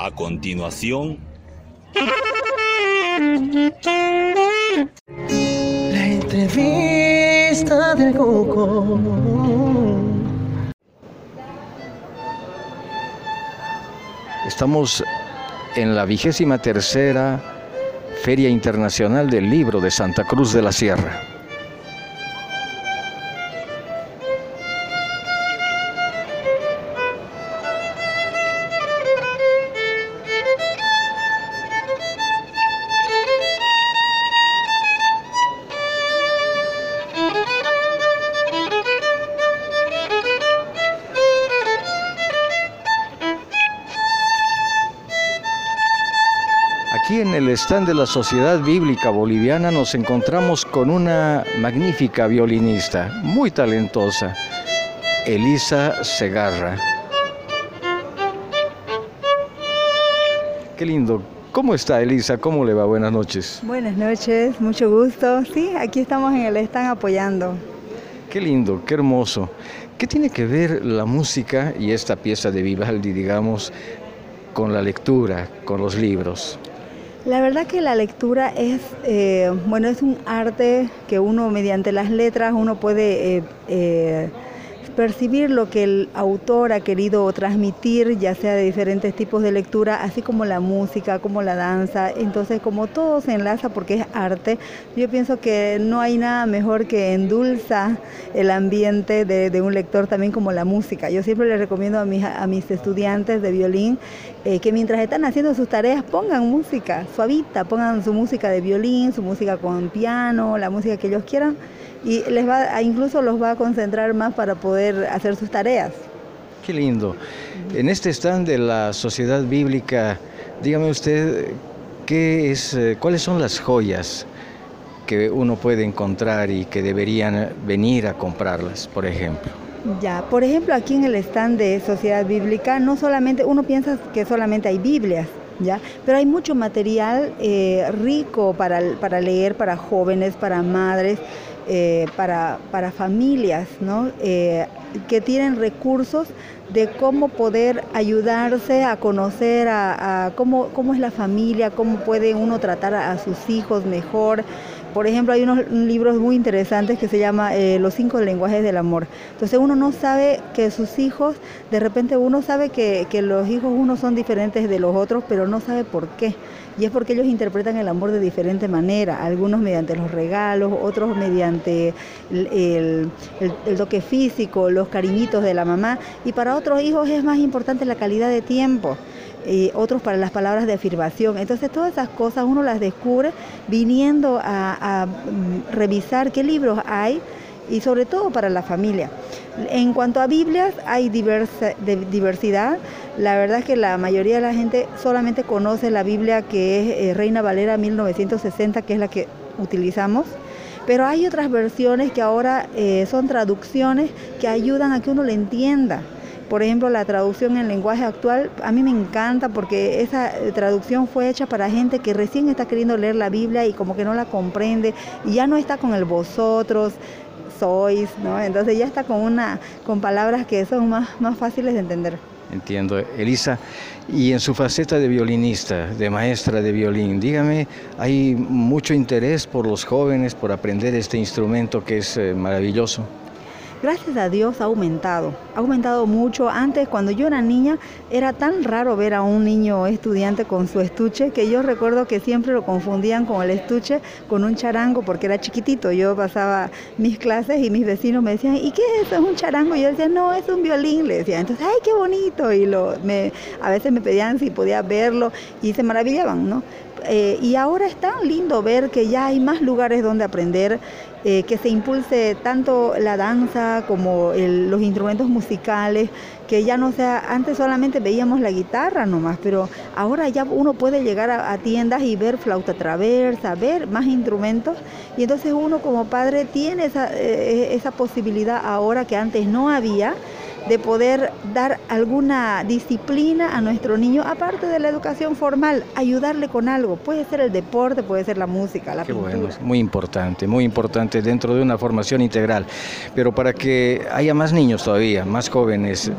A continuación, La entrevista del Coco. Estamos en la vigésima tercera Feria Internacional del Libro de Santa Cruz de la Sierra. Aquí en el stand de la Sociedad Bíblica Boliviana nos encontramos con una magnífica violinista, muy talentosa, Elisa Segarra. Qué lindo. ¿Cómo está Elisa? ¿Cómo le va? Buenas noches. Buenas noches, mucho gusto. Sí, aquí estamos en el stand apoyando. Qué lindo, qué hermoso. ¿Qué tiene que ver la música y esta pieza de Vivaldi, digamos, con la lectura, con los libros? La verdad que la lectura es, eh, bueno, es un arte que uno mediante las letras uno puede eh, eh, percibir lo que el autor ha querido transmitir, ya sea de diferentes tipos de lectura, así como la música, como la danza. Entonces, como todo se enlaza porque es arte, yo pienso que no hay nada mejor que endulza el ambiente de, un lector también como la música. Yo siempre le recomiendo a mis, estudiantes de violín eh, que mientras están haciendo sus tareas pongan música suavita, pongan su música de violín, su música con piano, la música que ellos quieran y les va incluso los va a concentrar más para poder hacer sus tareas. Qué lindo. En este stand de la Sociedad Bíblica, dígame usted, ¿qué es, eh, ¿cuáles son las joyas que uno puede encontrar y que deberían venir a comprarlas, por ejemplo? Ya, por ejemplo, aquí en el stand de Sociedad Bíblica, no solamente, uno piensa que solamente hay Biblias, ¿ya? Pero hay mucho material eh, rico para, para leer para jóvenes, para madres, eh, para, para, familias, ¿no? Eh, que tienen recursos de cómo poder ayudarse a conocer a, cómo, cómo, es la familia, cómo puede uno tratar a sus hijos mejor. Por ejemplo, hay unos libros muy interesantes que se llama eh, Los cinco lenguajes del amor. Entonces uno no sabe que sus hijos, de repente uno sabe que, los hijos unos son diferentes de los otros, pero no sabe por qué. Y es porque ellos interpretan el amor de diferente manera, algunos mediante los regalos, otros mediante el, el, toque físico, los cariñitos de la mamá. Y para otros hijos es más importante la calidad de tiempo. Otros para las palabras de afirmación. Entonces todas esas cosas uno las descubre viniendo a, a revisar qué libros hay y sobre todo para la familia. En cuanto a Biblias, hay diversidad. La verdad es que la mayoría de la gente solamente conoce la Biblia que es eh, Reina Valera 1960, que es la que utilizamos. Pero hay otras versiones que ahora eh, son traducciones que ayudan a que uno le entienda. Por ejemplo, la traducción en lenguaje actual a mí me encanta porque esa traducción fue hecha para gente que recién está queriendo leer la Biblia y como que no la comprende y ya no está con el vosotros, sois, ¿no? Entonces ya está con una con palabras que son más, más fáciles de entender. Entiendo. Elisa, y en su faceta de violinista, de maestra de violín, dígame, ¿hay mucho interés por los jóvenes por aprender este instrumento que es eh, maravilloso? Gracias a Dios ha aumentado, ha aumentado mucho. Antes, cuando yo era niña, era tan raro ver a un niño estudiante con su estuche que yo recuerdo que siempre lo confundían con el estuche con un charango porque era chiquitito. Yo pasaba mis clases y mis vecinos me decían, ¿y qué es eso? ¿Es un charango? Y yo decía, no, es un violín. Le decía, entonces, ¡ay, qué bonito! Y lo, me, a veces me pedían si podía verlo y se maravillaban, ¿no? Eh, y ahora es tan lindo ver que ya hay más lugares donde aprender, eh, que se impulse tanto la danza como los instrumentos musicales, que ya no sea, antes solamente veíamos la guitarra nomás, pero ahora ya uno puede llegar a, a tiendas y ver flauta traversa, ver más instrumentos, y entonces uno como padre tiene esa, eh, esa posibilidad ahora que antes no había de poder dar alguna disciplina a nuestro niño, aparte de la educación formal, ayudarle con algo. Puede ser el deporte, puede ser la música, la Qué pintura. bueno, muy importante, muy importante dentro de una formación integral. Pero para que haya más niños todavía, más jóvenes,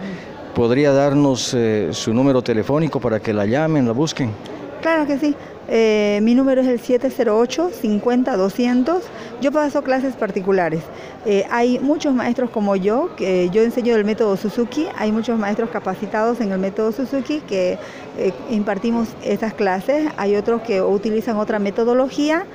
¿podría darnos eh, su número telefónico para que la llamen, la busquen? Claro que sí. Eh, mi número es el 708-50-200. Yo paso clases particulares. Eh, hay muchos maestros como yo, que yo enseño el método Suzuki, hay muchos maestros capacitados en el método Suzuki que eh, impartimos esas clases, hay otros que utilizan otra metodología.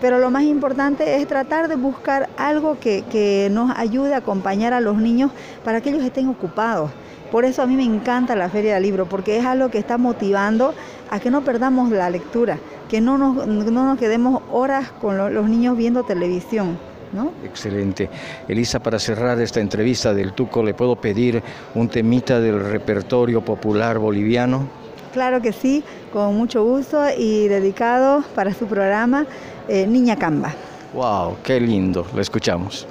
Pero lo más importante es tratar de buscar algo que, que nos ayude a acompañar a los niños para que ellos estén ocupados. Por eso a mí me encanta la Feria del Libro, porque es algo que está motivando a que no perdamos la lectura, que no nos, no nos quedemos horas con los niños viendo televisión. ¿No? Excelente. Elisa, para cerrar esta entrevista del Tuco, ¿le puedo pedir un temita del repertorio popular boliviano? Claro que sí, con mucho gusto y dedicado para su programa eh, Niña Camba. ¡Wow! ¡Qué lindo! Lo escuchamos.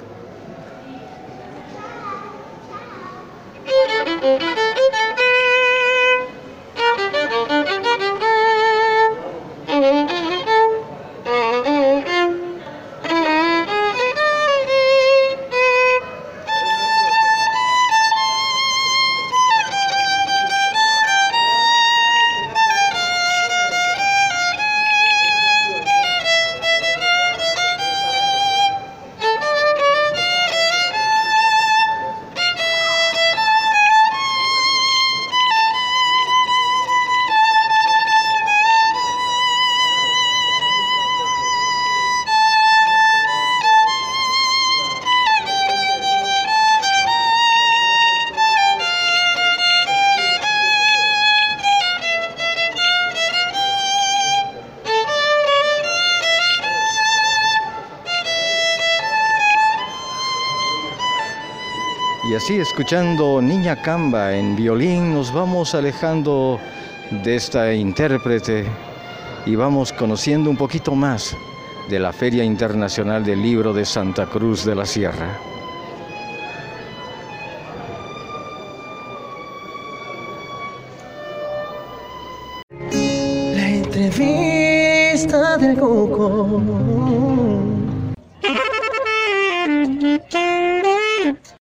Así, escuchando Niña Camba en violín, nos vamos alejando de esta intérprete y vamos conociendo un poquito más de la Feria Internacional del Libro de Santa Cruz de la Sierra. La entrevista del Coco.